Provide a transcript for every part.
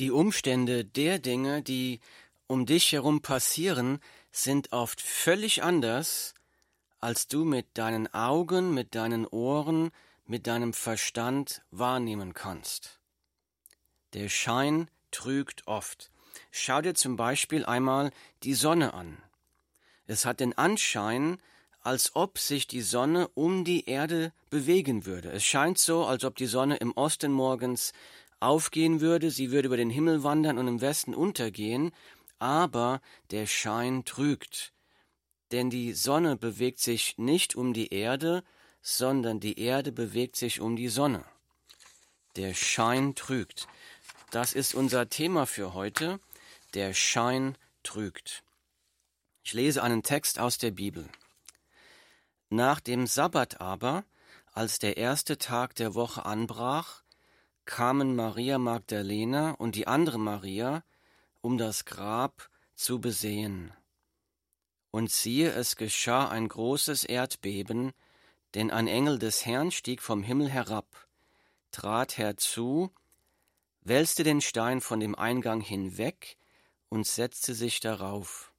Die Umstände der Dinge, die um dich herum passieren, sind oft völlig anders, als du mit deinen Augen, mit deinen Ohren, mit deinem Verstand wahrnehmen kannst. Der Schein trügt oft. Schau dir zum Beispiel einmal die Sonne an. Es hat den Anschein, als ob sich die Sonne um die Erde bewegen würde. Es scheint so, als ob die Sonne im Osten morgens aufgehen würde, sie würde über den Himmel wandern und im Westen untergehen, aber der Schein trügt. Denn die Sonne bewegt sich nicht um die Erde, sondern die Erde bewegt sich um die Sonne. Der Schein trügt. Das ist unser Thema für heute. Der Schein trügt. Ich lese einen Text aus der Bibel. Nach dem Sabbat aber, als der erste Tag der Woche anbrach, kamen Maria Magdalena und die andere Maria, um das Grab zu besehen. Und siehe, es geschah ein großes Erdbeben, denn ein Engel des Herrn stieg vom Himmel herab, trat herzu, wälzte den Stein von dem Eingang hinweg und setzte sich darauf.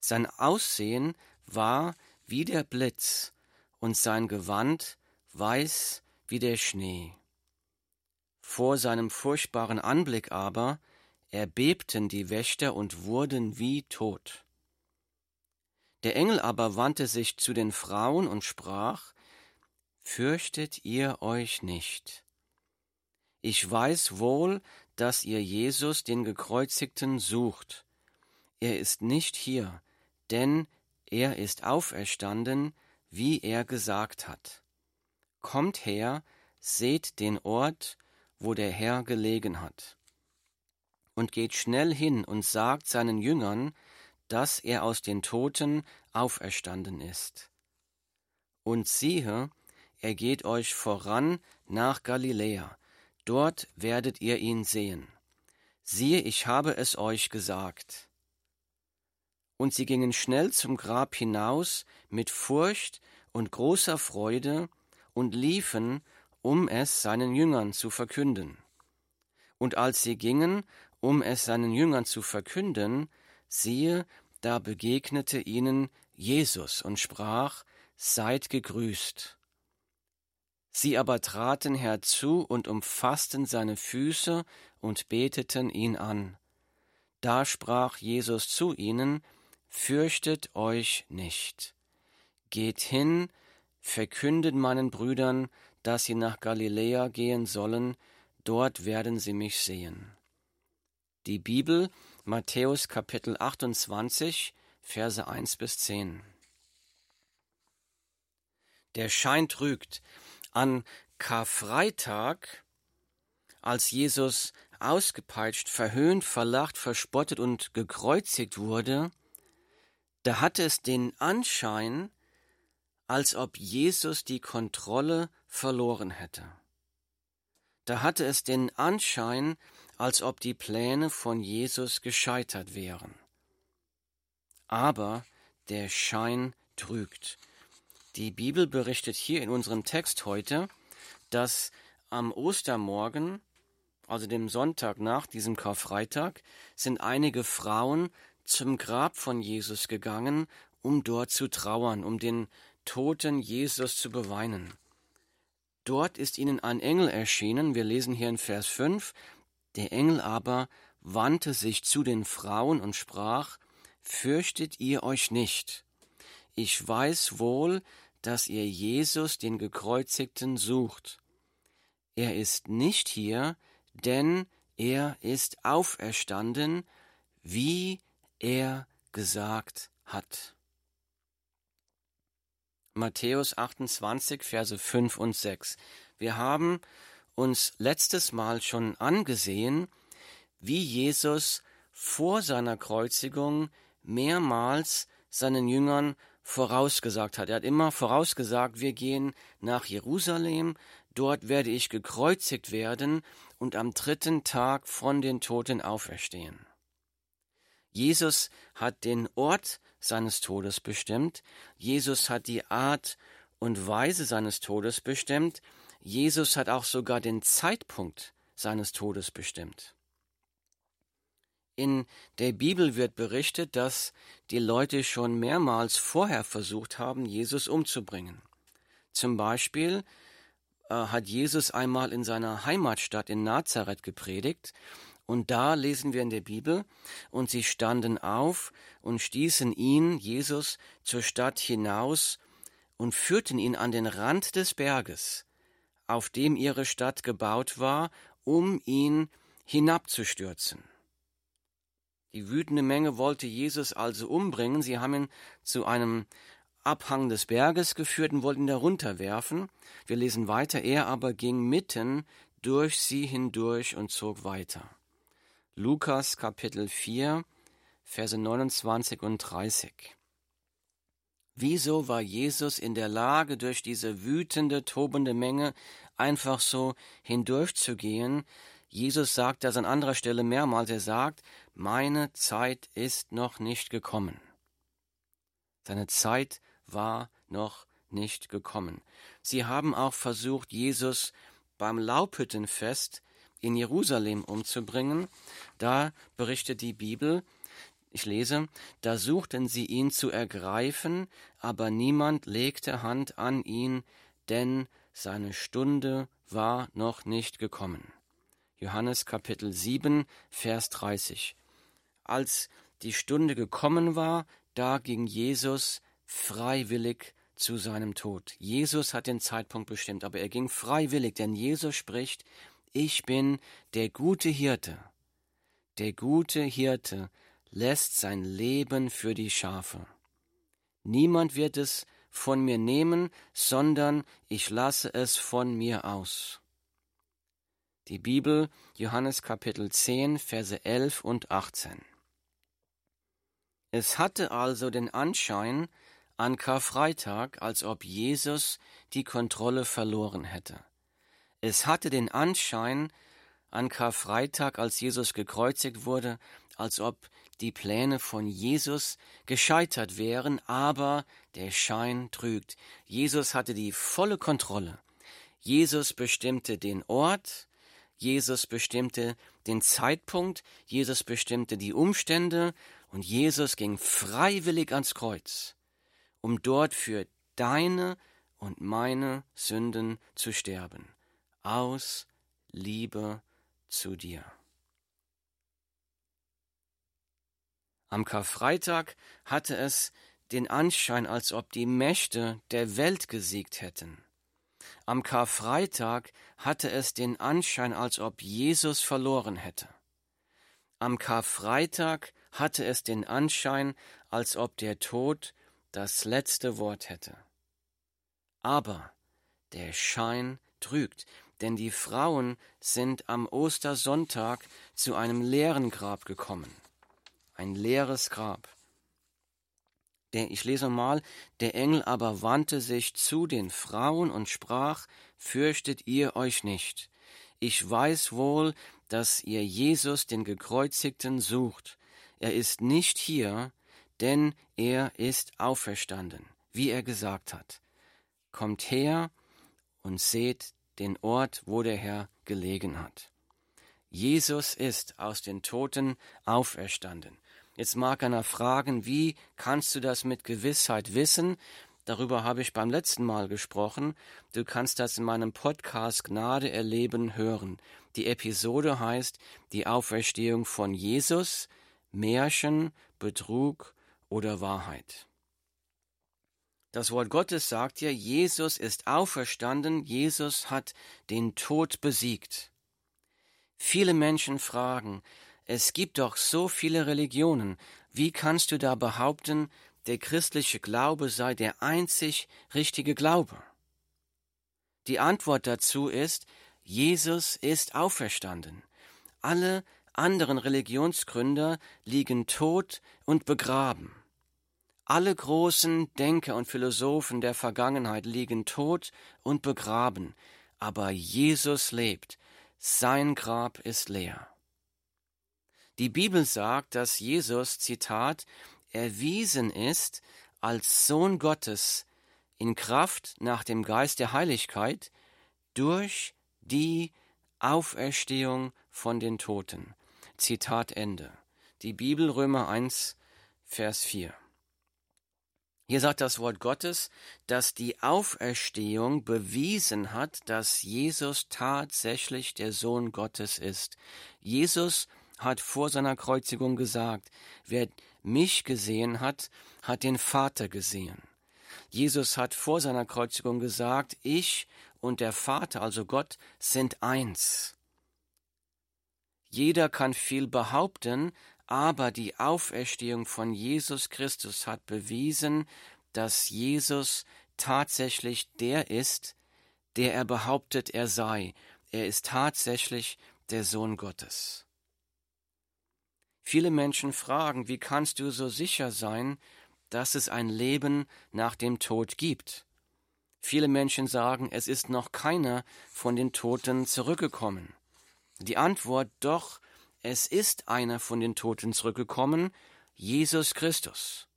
Sein Aussehen war wie der Blitz und sein Gewand weiß wie der Schnee. Vor seinem furchtbaren Anblick aber erbebten die Wächter und wurden wie tot. Der Engel aber wandte sich zu den Frauen und sprach, Fürchtet ihr euch nicht. Ich weiß wohl, dass ihr Jesus, den Gekreuzigten, sucht. Er ist nicht hier, denn er ist auferstanden, wie er gesagt hat. Kommt her, seht den Ort, wo der Herr gelegen hat. Und geht schnell hin und sagt seinen Jüngern, dass er aus den Toten auferstanden ist. Und siehe, er geht euch voran nach Galiläa, dort werdet ihr ihn sehen. Siehe, ich habe es euch gesagt. Und sie gingen schnell zum Grab hinaus mit Furcht und großer Freude und liefen, um es seinen Jüngern zu verkünden. Und als sie gingen, um es seinen Jüngern zu verkünden, siehe, da begegnete ihnen Jesus und sprach, Seid gegrüßt. Sie aber traten herzu und umfassten seine Füße und beteten ihn an. Da sprach Jesus zu ihnen, Fürchtet euch nicht. Geht hin, verkündet meinen Brüdern, dass sie nach Galiläa gehen sollen, dort werden sie mich sehen. Die Bibel, Matthäus Kapitel 28, Verse 1 bis 10. Der Schein trügt. An Karfreitag, als Jesus ausgepeitscht, verhöhnt, verlacht, verspottet und gekreuzigt wurde, da hatte es den Anschein, als ob Jesus die Kontrolle verloren hätte. Da hatte es den Anschein, als ob die Pläne von Jesus gescheitert wären. Aber der Schein trügt. Die Bibel berichtet hier in unserem Text heute, dass am Ostermorgen, also dem Sonntag nach diesem Karfreitag, sind einige Frauen zum Grab von Jesus gegangen, um dort zu trauern, um den toten Jesus zu beweinen. Dort ist ihnen ein Engel erschienen, wir lesen hier in Vers 5, der Engel aber wandte sich zu den Frauen und sprach, Fürchtet ihr euch nicht, ich weiß wohl, dass ihr Jesus, den Gekreuzigten, sucht. Er ist nicht hier, denn er ist auferstanden, wie er gesagt hat. Matthäus 28, Verse 5 und 6. Wir haben uns letztes Mal schon angesehen, wie Jesus vor seiner Kreuzigung mehrmals seinen Jüngern vorausgesagt hat. Er hat immer vorausgesagt, wir gehen nach Jerusalem, dort werde ich gekreuzigt werden und am dritten Tag von den Toten auferstehen. Jesus hat den Ort seines Todes bestimmt, Jesus hat die Art und Weise seines Todes bestimmt, Jesus hat auch sogar den Zeitpunkt seines Todes bestimmt. In der Bibel wird berichtet, dass die Leute schon mehrmals vorher versucht haben, Jesus umzubringen. Zum Beispiel äh, hat Jesus einmal in seiner Heimatstadt in Nazareth gepredigt, und da lesen wir in der Bibel, und sie standen auf und stießen ihn, Jesus, zur Stadt hinaus und führten ihn an den Rand des Berges, auf dem ihre Stadt gebaut war, um ihn hinabzustürzen. Die wütende Menge wollte Jesus also umbringen. Sie haben ihn zu einem Abhang des Berges geführt und wollten ihn darunter werfen. Wir lesen weiter. Er aber ging mitten durch sie hindurch und zog weiter. Lukas Kapitel 4, Verse 29 und 30. Wieso war Jesus in der Lage, durch diese wütende, tobende Menge einfach so hindurchzugehen, Jesus sagt das an anderer Stelle mehrmals. Er sagt, meine Zeit ist noch nicht gekommen. Seine Zeit war noch nicht gekommen. Sie haben auch versucht, Jesus beim Laubhüttenfest in Jerusalem umzubringen. Da berichtet die Bibel, ich lese, da suchten sie ihn zu ergreifen, aber niemand legte Hand an ihn, denn seine Stunde war noch nicht gekommen. Johannes Kapitel 7, Vers 30. Als die Stunde gekommen war, da ging Jesus freiwillig zu seinem Tod. Jesus hat den Zeitpunkt bestimmt, aber er ging freiwillig, denn Jesus spricht, ich bin der gute Hirte. Der gute Hirte lässt sein Leben für die Schafe. Niemand wird es von mir nehmen, sondern ich lasse es von mir aus. Die Bibel, Johannes Kapitel 10, Verse 11 und 18. Es hatte also den Anschein an Karfreitag, als ob Jesus die Kontrolle verloren hätte. Es hatte den Anschein an Karfreitag, als Jesus gekreuzigt wurde, als ob die Pläne von Jesus gescheitert wären, aber der Schein trügt. Jesus hatte die volle Kontrolle. Jesus bestimmte den Ort, Jesus bestimmte den Zeitpunkt, Jesus bestimmte die Umstände und Jesus ging freiwillig ans Kreuz, um dort für deine und meine Sünden zu sterben, aus Liebe zu dir. Am Karfreitag hatte es den Anschein, als ob die Mächte der Welt gesiegt hätten. Am Karfreitag hatte es den Anschein, als ob Jesus verloren hätte. Am Karfreitag hatte es den Anschein, als ob der Tod das letzte Wort hätte. Aber der Schein trügt, denn die Frauen sind am Ostersonntag zu einem leeren Grab gekommen. Ein leeres Grab. Der, ich lese mal, der Engel aber wandte sich zu den Frauen und sprach, Fürchtet ihr euch nicht. Ich weiß wohl, dass ihr Jesus den Gekreuzigten sucht. Er ist nicht hier, denn er ist auferstanden, wie er gesagt hat. Kommt her und seht den Ort, wo der Herr gelegen hat. Jesus ist aus den Toten auferstanden. Jetzt mag einer fragen, wie kannst du das mit Gewissheit wissen? Darüber habe ich beim letzten Mal gesprochen. Du kannst das in meinem Podcast Gnade erleben hören. Die Episode heißt Die Auferstehung von Jesus, Märchen, Betrug oder Wahrheit. Das Wort Gottes sagt ja, Jesus ist auferstanden, Jesus hat den Tod besiegt. Viele Menschen fragen, es gibt doch so viele Religionen. Wie kannst du da behaupten, der christliche Glaube sei der einzig richtige Glaube? Die Antwort dazu ist, Jesus ist auferstanden. Alle anderen Religionsgründer liegen tot und begraben. Alle großen Denker und Philosophen der Vergangenheit liegen tot und begraben, aber Jesus lebt, sein Grab ist leer. Die Bibel sagt, dass Jesus, Zitat, erwiesen ist als Sohn Gottes in Kraft nach dem Geist der Heiligkeit durch die Auferstehung von den Toten. Zitat Ende. die Bibel Römer 1, Vers 4. Hier sagt das Wort Gottes, dass die Auferstehung bewiesen hat, dass Jesus tatsächlich der Sohn Gottes ist. Jesus hat vor seiner Kreuzigung gesagt, wer mich gesehen hat, hat den Vater gesehen. Jesus hat vor seiner Kreuzigung gesagt, ich und der Vater, also Gott, sind eins. Jeder kann viel behaupten, aber die Auferstehung von Jesus Christus hat bewiesen, dass Jesus tatsächlich der ist, der er behauptet, er sei. Er ist tatsächlich der Sohn Gottes. Viele Menschen fragen, wie kannst du so sicher sein, dass es ein Leben nach dem Tod gibt? Viele Menschen sagen, es ist noch keiner von den Toten zurückgekommen. Die Antwort doch, es ist einer von den Toten zurückgekommen, Jesus Christus.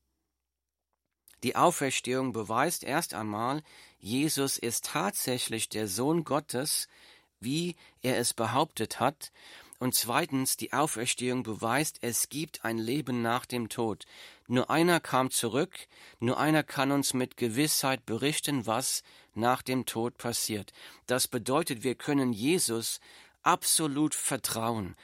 Die Auferstehung beweist erst einmal, Jesus ist tatsächlich der Sohn Gottes, wie er es behauptet hat, und zweitens, die Auferstehung beweist, es gibt ein Leben nach dem Tod. Nur einer kam zurück, nur einer kann uns mit Gewissheit berichten, was nach dem Tod passiert. Das bedeutet, wir können Jesus absolut vertrauen.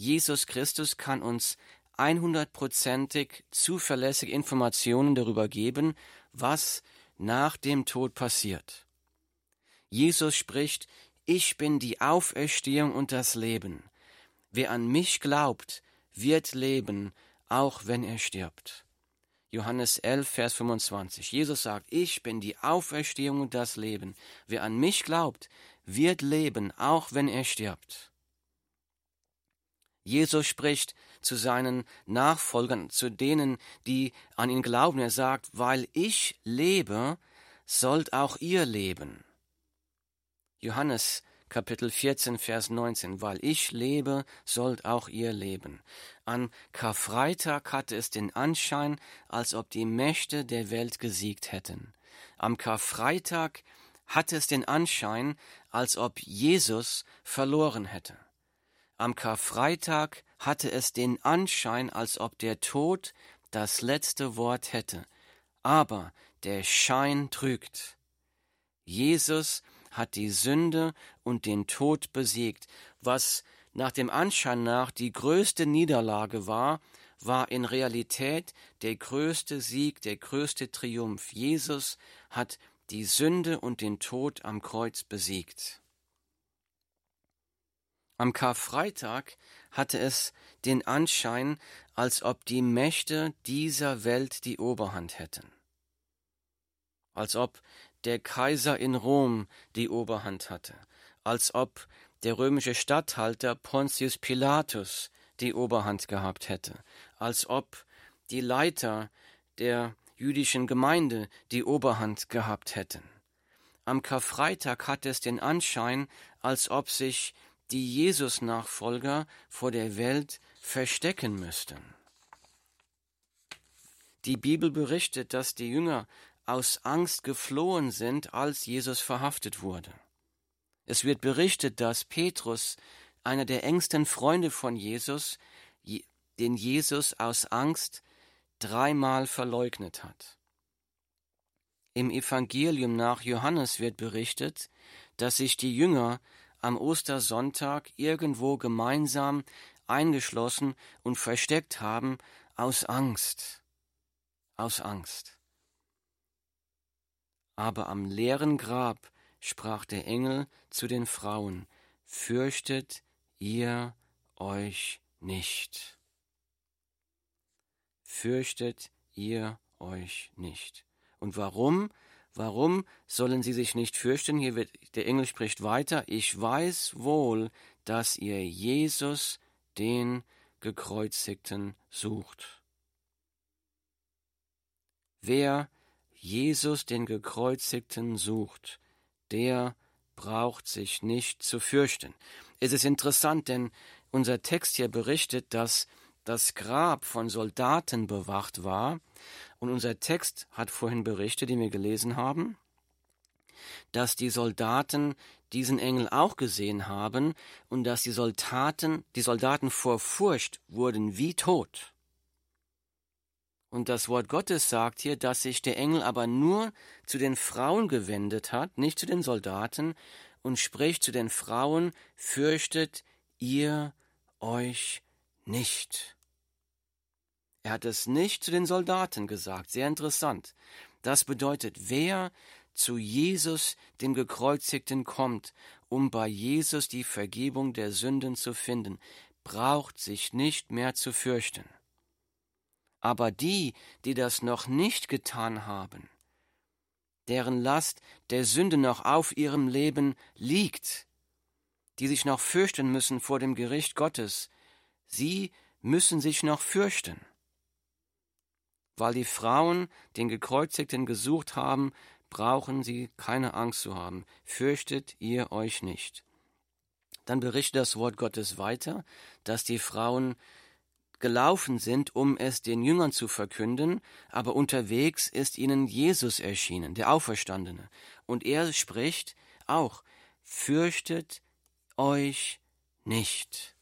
Jesus Christus kann uns 100%ig zuverlässige Informationen darüber geben, was nach dem Tod passiert. Jesus spricht, ich bin die Auferstehung und das Leben. Wer an mich glaubt, wird leben, auch wenn er stirbt. Johannes 11, Vers 25. Jesus sagt, ich bin die Auferstehung und das Leben. Wer an mich glaubt, wird leben, auch wenn er stirbt. Jesus spricht zu seinen Nachfolgern, zu denen, die an ihn glauben. Er sagt, weil ich lebe, sollt auch ihr leben. Johannes Kapitel 14, Vers 19, weil ich lebe, sollt auch ihr leben. An Karfreitag hatte es den Anschein, als ob die Mächte der Welt gesiegt hätten. Am Karfreitag hatte es den Anschein, als ob Jesus verloren hätte. Am Karfreitag hatte es den Anschein, als ob der Tod das letzte Wort hätte. Aber der Schein trügt. Jesus hat die Sünde und den Tod besiegt. Was nach dem Anschein nach die größte Niederlage war, war in Realität der größte Sieg, der größte Triumph. Jesus hat die Sünde und den Tod am Kreuz besiegt. Am Karfreitag hatte es den Anschein, als ob die Mächte dieser Welt die Oberhand hätten, als ob der Kaiser in Rom die Oberhand hatte, als ob der römische Statthalter Pontius Pilatus die Oberhand gehabt hätte, als ob die Leiter der jüdischen Gemeinde die Oberhand gehabt hätten. Am Karfreitag hatte es den Anschein, als ob sich die Jesus-Nachfolger vor der Welt verstecken müssten. Die Bibel berichtet, dass die Jünger aus Angst geflohen sind, als Jesus verhaftet wurde. Es wird berichtet, dass Petrus, einer der engsten Freunde von Jesus, den Jesus aus Angst dreimal verleugnet hat. Im Evangelium nach Johannes wird berichtet, dass sich die Jünger am Ostersonntag irgendwo gemeinsam eingeschlossen und versteckt haben aus Angst. Aus Angst. Aber am leeren Grab sprach der Engel zu den Frauen, Fürchtet ihr euch nicht. Fürchtet ihr euch nicht. Und warum? Warum sollen sie sich nicht fürchten? Hier wird, der Engel spricht weiter. Ich weiß wohl, dass ihr Jesus, den Gekreuzigten, sucht. Wer Jesus den Gekreuzigten sucht, der braucht sich nicht zu fürchten. Es ist interessant, denn unser Text hier berichtet, dass das Grab von Soldaten bewacht war, und unser Text hat vorhin berichtet, den wir gelesen haben, dass die Soldaten diesen Engel auch gesehen haben und dass die Soldaten, die Soldaten vor Furcht wurden wie tot. Und das Wort Gottes sagt hier, dass sich der Engel aber nur zu den Frauen gewendet hat, nicht zu den Soldaten, und spricht zu den Frauen, fürchtet ihr euch nicht. Er hat es nicht zu den Soldaten gesagt, sehr interessant. Das bedeutet, wer zu Jesus, dem Gekreuzigten, kommt, um bei Jesus die Vergebung der Sünden zu finden, braucht sich nicht mehr zu fürchten. Aber die, die das noch nicht getan haben, deren Last der Sünde noch auf ihrem Leben liegt, die sich noch fürchten müssen vor dem Gericht Gottes, sie müssen sich noch fürchten. Weil die Frauen den Gekreuzigten gesucht haben, brauchen sie keine Angst zu haben. Fürchtet ihr euch nicht. Dann berichtet das Wort Gottes weiter, dass die Frauen gelaufen sind, um es den Jüngern zu verkünden, aber unterwegs ist ihnen Jesus erschienen, der Auferstandene. Und er spricht auch, fürchtet euch nicht.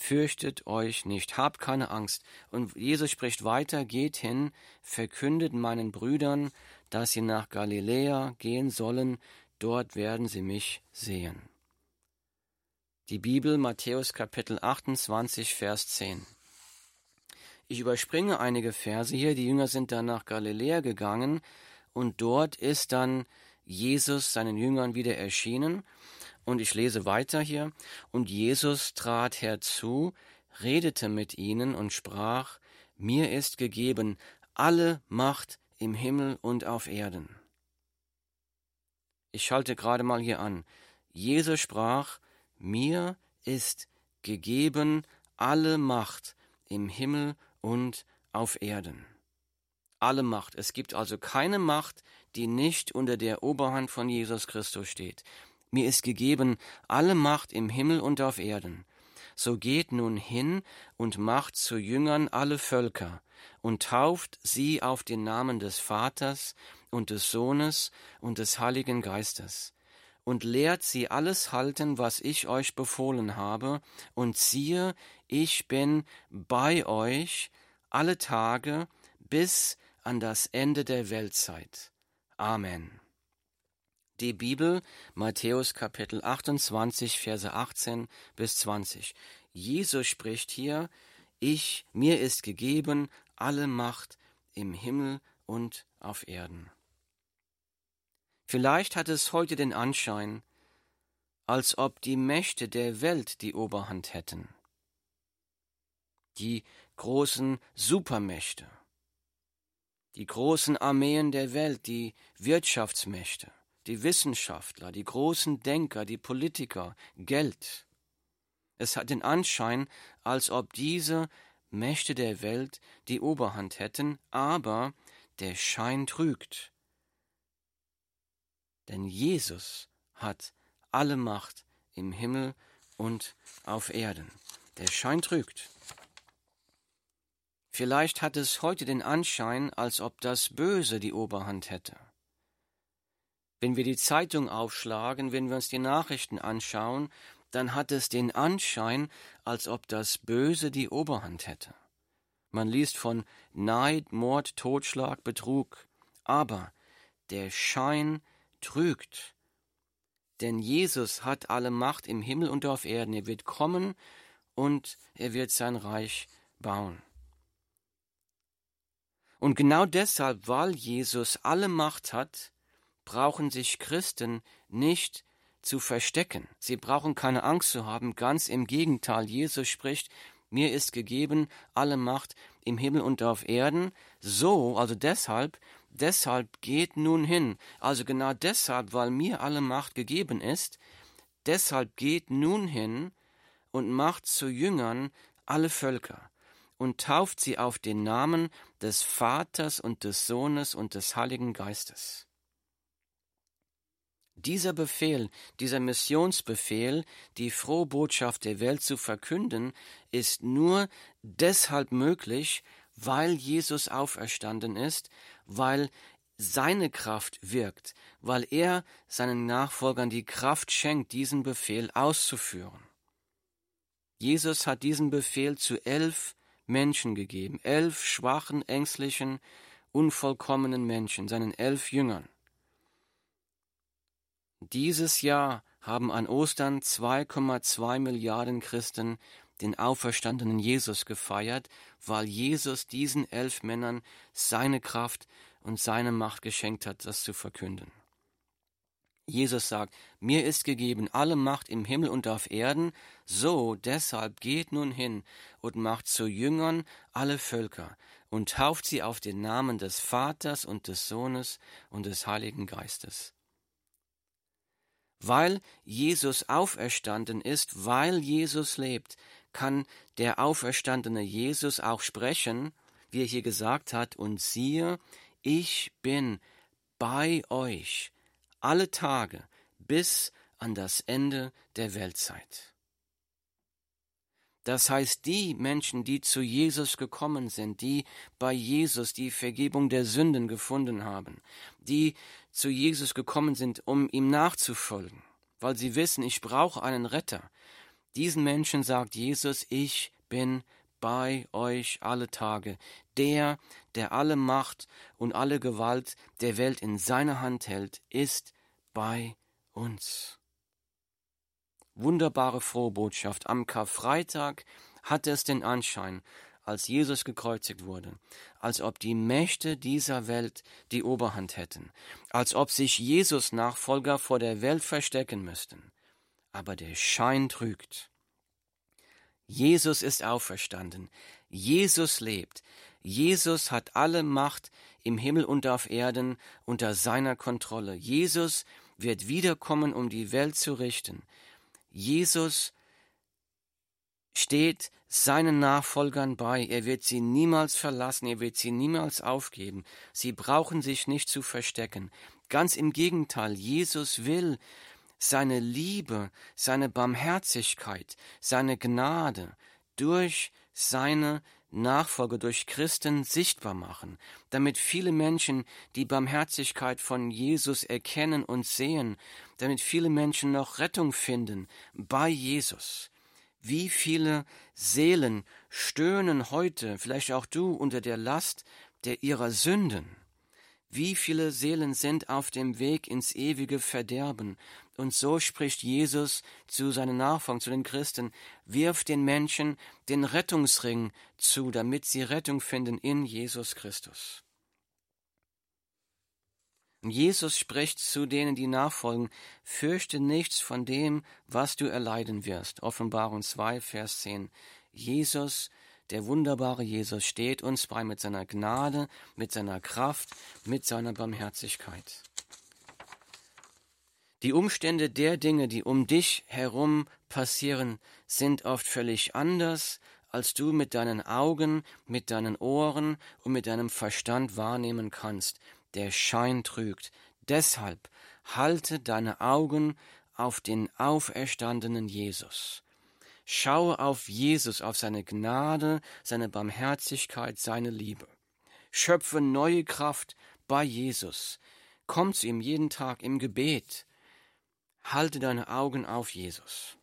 Fürchtet euch nicht, habt keine Angst. Und Jesus spricht weiter, geht hin, verkündet meinen Brüdern, dass sie nach Galiläa gehen sollen, dort werden sie mich sehen. Die Bibel Matthäus Kapitel 28 Vers 10. Ich überspringe einige Verse hier. Die Jünger sind dann nach Galiläa gegangen und dort ist dann Jesus seinen Jüngern wieder erschienen. Und ich lese weiter hier. Und Jesus trat herzu, redete mit ihnen und sprach, mir ist gegeben alle Macht im Himmel und auf Erden. Ich schalte gerade mal hier an. Jesus sprach, mir ist gegeben alle Macht im Himmel und auf Erden. Alle Macht. Es gibt also keine Macht, die nicht unter der Oberhand von Jesus Christus steht. Mir ist gegeben alle Macht im Himmel und auf Erden. So geht nun hin und macht zu Jüngern alle Völker und tauft sie auf den Namen des Vaters und des Sohnes und des Heiligen Geistes und lehrt sie alles halten, was ich euch befohlen habe, und siehe, ich bin bei euch alle Tage bis an das Ende der Weltzeit. Amen. Die Bibel, Matthäus Kapitel 28, Verse 18 bis 20. Jesus spricht hier, ich, mir ist gegeben alle Macht im Himmel und auf Erden. Vielleicht hat es heute den Anschein, als ob die Mächte der Welt die Oberhand hätten. Die großen Supermächte, die großen Armeen der Welt, die Wirtschaftsmächte, die Wissenschaftler, die großen Denker, die Politiker, Geld. Es hat den Anschein, als ob diese Mächte der Welt die Oberhand hätten, aber der Schein trügt denn Jesus hat alle Macht im Himmel und auf Erden. Der Schein trügt. Vielleicht hat es heute den Anschein, als ob das Böse die Oberhand hätte. Wenn wir die Zeitung aufschlagen, wenn wir uns die Nachrichten anschauen, dann hat es den Anschein, als ob das Böse die Oberhand hätte. Man liest von Neid, Mord, Totschlag, Betrug, aber der Schein trügt. Denn Jesus hat alle Macht im Himmel und auf Erden. Er wird kommen und er wird sein Reich bauen. Und genau deshalb, weil Jesus alle Macht hat, brauchen sich Christen nicht zu verstecken. Sie brauchen keine Angst zu haben. Ganz im Gegenteil, Jesus spricht, mir ist gegeben alle Macht im Himmel und auf Erden. So, also deshalb, Deshalb geht nun hin, also genau deshalb, weil mir alle Macht gegeben ist, deshalb geht nun hin und macht zu Jüngern alle Völker und tauft sie auf den Namen des Vaters und des Sohnes und des Heiligen Geistes. Dieser Befehl, dieser Missionsbefehl, die frohe Botschaft der Welt zu verkünden, ist nur deshalb möglich, weil Jesus auferstanden ist, weil seine Kraft wirkt, weil er seinen Nachfolgern die Kraft schenkt, diesen Befehl auszuführen. Jesus hat diesen Befehl zu elf Menschen gegeben, elf schwachen, ängstlichen, unvollkommenen Menschen, seinen elf Jüngern. Dieses Jahr haben an Ostern 2,2 Milliarden Christen den auferstandenen Jesus gefeiert, weil Jesus diesen elf Männern seine Kraft und seine Macht geschenkt hat, das zu verkünden. Jesus sagt, mir ist gegeben alle Macht im Himmel und auf Erden, so deshalb geht nun hin und macht zu Jüngern alle Völker und tauft sie auf den Namen des Vaters und des Sohnes und des Heiligen Geistes. Weil Jesus auferstanden ist, weil Jesus lebt, kann der auferstandene Jesus auch sprechen, wie er hier gesagt hat, und siehe, ich bin bei euch alle Tage bis an das Ende der Weltzeit. Das heißt, die Menschen, die zu Jesus gekommen sind, die bei Jesus die Vergebung der Sünden gefunden haben, die zu Jesus gekommen sind, um ihm nachzufolgen, weil sie wissen, ich brauche einen Retter. Diesen Menschen sagt Jesus, ich bin bei euch alle Tage. Der, der alle Macht und alle Gewalt der Welt in seiner Hand hält, ist bei uns. Wunderbare frohe Botschaft. Am Karfreitag hatte es den Anschein, als Jesus gekreuzigt wurde, als ob die Mächte dieser Welt die Oberhand hätten, als ob sich Jesus Nachfolger vor der Welt verstecken müssten. Aber der Schein trügt. Jesus ist auferstanden. Jesus lebt. Jesus hat alle Macht im Himmel und auf Erden unter seiner Kontrolle. Jesus wird wiederkommen, um die Welt zu richten. Jesus steht seinen Nachfolgern bei. Er wird sie niemals verlassen, er wird sie niemals aufgeben. Sie brauchen sich nicht zu verstecken. Ganz im Gegenteil, Jesus will seine Liebe, seine Barmherzigkeit, seine Gnade durch seine Nachfolge durch Christen sichtbar machen, damit viele Menschen die Barmherzigkeit von Jesus erkennen und sehen, damit viele Menschen noch Rettung finden bei Jesus. Wie viele Seelen stöhnen heute, vielleicht auch du, unter der Last der ihrer Sünden? Wie viele Seelen sind auf dem Weg ins ewige Verderben? Und so spricht Jesus zu seinen Nachfolgern, zu den Christen, wirf den Menschen den Rettungsring zu, damit sie Rettung finden in Jesus Christus. Und Jesus spricht zu denen, die nachfolgen, fürchte nichts von dem, was du erleiden wirst. Offenbarung 2, Vers 10. Jesus der wunderbare Jesus steht uns bei mit seiner Gnade, mit seiner Kraft, mit seiner Barmherzigkeit. Die Umstände der Dinge, die um dich herum passieren, sind oft völlig anders, als du mit deinen Augen, mit deinen Ohren und mit deinem Verstand wahrnehmen kannst. Der Schein trügt. Deshalb halte deine Augen auf den auferstandenen Jesus. Schaue auf Jesus, auf seine Gnade, seine Barmherzigkeit, seine Liebe. Schöpfe neue Kraft bei Jesus. Komm zu ihm jeden Tag im Gebet. Halte deine Augen auf Jesus.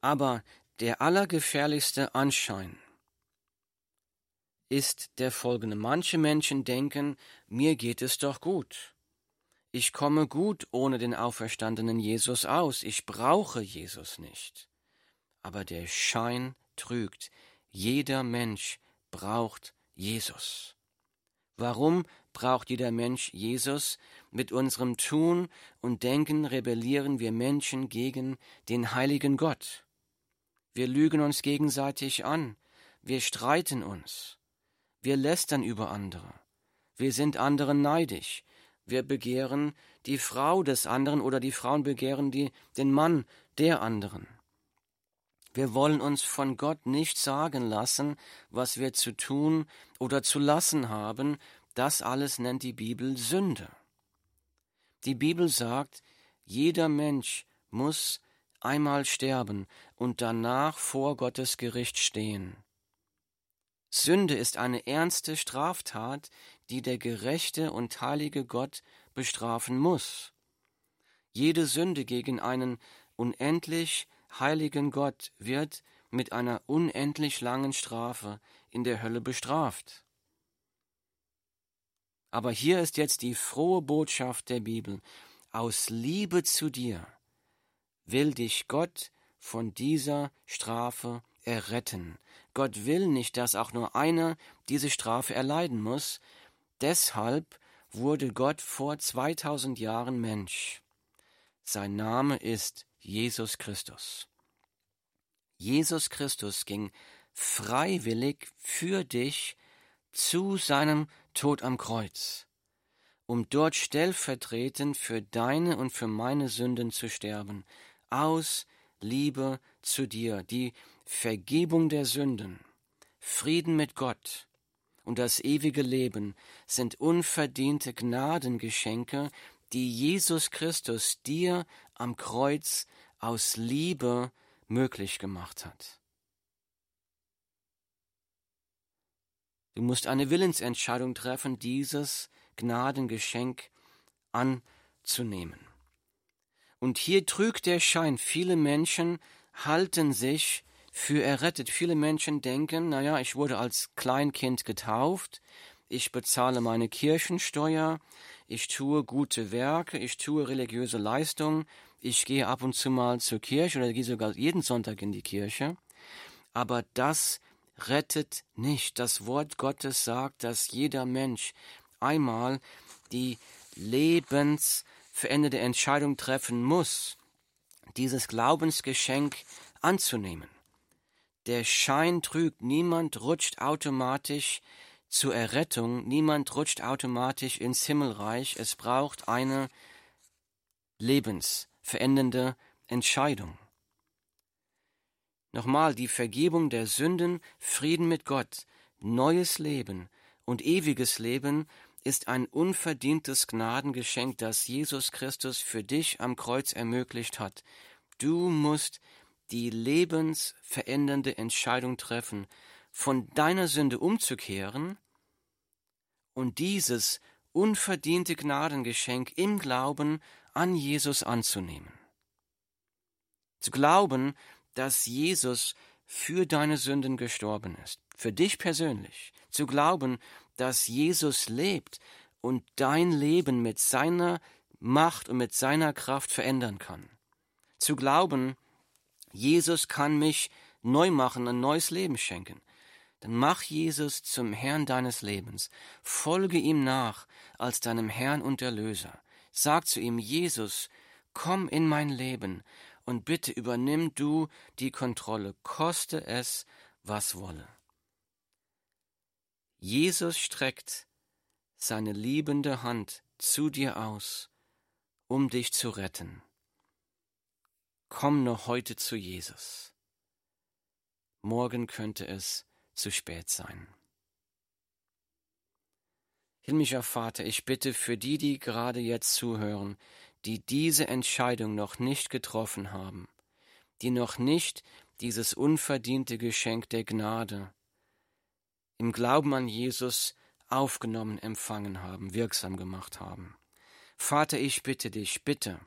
Aber der allergefährlichste Anschein ist der folgende. Manche Menschen denken, mir geht es doch gut. Ich komme gut ohne den auferstandenen Jesus aus, ich brauche Jesus nicht. Aber der Schein trügt, jeder Mensch braucht Jesus. Warum braucht jeder Mensch Jesus? Mit unserem Tun und Denken rebellieren wir Menschen gegen den heiligen Gott. Wir lügen uns gegenseitig an, wir streiten uns, wir lästern über andere, wir sind anderen neidisch, wir begehren die Frau des anderen oder die Frauen begehren die, den Mann der anderen. Wir wollen uns von Gott nicht sagen lassen, was wir zu tun oder zu lassen haben. Das alles nennt die Bibel Sünde. Die Bibel sagt, jeder Mensch muss einmal sterben und danach vor Gottes Gericht stehen. Sünde ist eine ernste Straftat, die der gerechte und heilige Gott bestrafen muss. Jede Sünde gegen einen unendlich heiligen Gott wird mit einer unendlich langen Strafe in der Hölle bestraft. Aber hier ist jetzt die frohe Botschaft der Bibel. Aus Liebe zu dir will dich Gott von dieser Strafe erretten. Gott will nicht, dass auch nur einer diese Strafe erleiden muss. Deshalb wurde Gott vor 2000 Jahren Mensch. Sein Name ist Jesus Christus. Jesus Christus ging freiwillig für dich zu seinem Tod am Kreuz, um dort stellvertretend für deine und für meine Sünden zu sterben, aus Liebe zu dir, die Vergebung der Sünden, Frieden mit Gott und das ewige Leben sind unverdiente Gnadengeschenke, die Jesus Christus dir am Kreuz aus Liebe möglich gemacht hat. Du musst eine Willensentscheidung treffen, dieses Gnadengeschenk anzunehmen. Und hier trügt der Schein, viele Menschen halten sich für errettet. Viele Menschen denken, naja, ich wurde als Kleinkind getauft, ich bezahle meine Kirchensteuer, ich tue gute Werke, ich tue religiöse Leistungen, ich gehe ab und zu mal zur Kirche oder gehe sogar jeden Sonntag in die Kirche. Aber das rettet nicht. Das Wort Gottes sagt, dass jeder Mensch einmal die lebensveränderte Entscheidung treffen muss, dieses Glaubensgeschenk anzunehmen. Der Schein trügt, niemand rutscht automatisch zur Errettung, niemand rutscht automatisch ins Himmelreich, es braucht eine lebensverändernde Entscheidung. Nochmal, die Vergebung der Sünden, Frieden mit Gott, neues Leben und ewiges Leben ist ein unverdientes Gnadengeschenk, das Jesus Christus für dich am Kreuz ermöglicht hat. Du musst die lebensverändernde Entscheidung treffen, von deiner Sünde umzukehren und dieses unverdiente Gnadengeschenk im Glauben an Jesus anzunehmen. Zu glauben, dass Jesus für deine Sünden gestorben ist, für dich persönlich. Zu glauben, dass Jesus lebt und dein Leben mit seiner Macht und mit seiner Kraft verändern kann. Zu glauben, Jesus kann mich neu machen, ein neues Leben schenken. Dann mach Jesus zum Herrn deines Lebens. Folge ihm nach als deinem Herrn und Erlöser. Sag zu ihm, Jesus, komm in mein Leben und bitte übernimm du die Kontrolle, koste es, was wolle. Jesus streckt seine liebende Hand zu dir aus, um dich zu retten. Komm noch heute zu Jesus. Morgen könnte es zu spät sein. Himmlischer Vater, ich bitte für die, die gerade jetzt zuhören, die diese Entscheidung noch nicht getroffen haben, die noch nicht dieses unverdiente Geschenk der Gnade im Glauben an Jesus aufgenommen, empfangen haben, wirksam gemacht haben. Vater, ich bitte dich, bitte,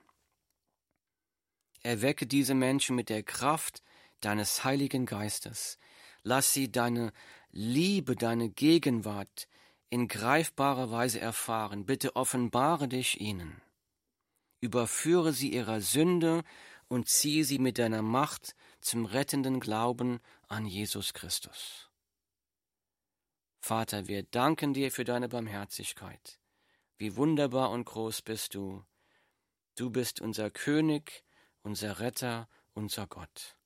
Erwecke diese Menschen mit der Kraft deines Heiligen Geistes. Lass sie deine Liebe, deine Gegenwart in greifbarer Weise erfahren. Bitte offenbare dich ihnen. Überführe sie ihrer Sünde und ziehe sie mit deiner Macht zum rettenden Glauben an Jesus Christus. Vater, wir danken dir für deine Barmherzigkeit. Wie wunderbar und groß bist du. Du bist unser König, unser Retter, unser Gott.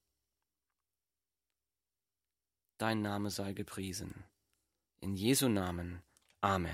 Dein Name sei gepriesen. In Jesu Namen. Amen.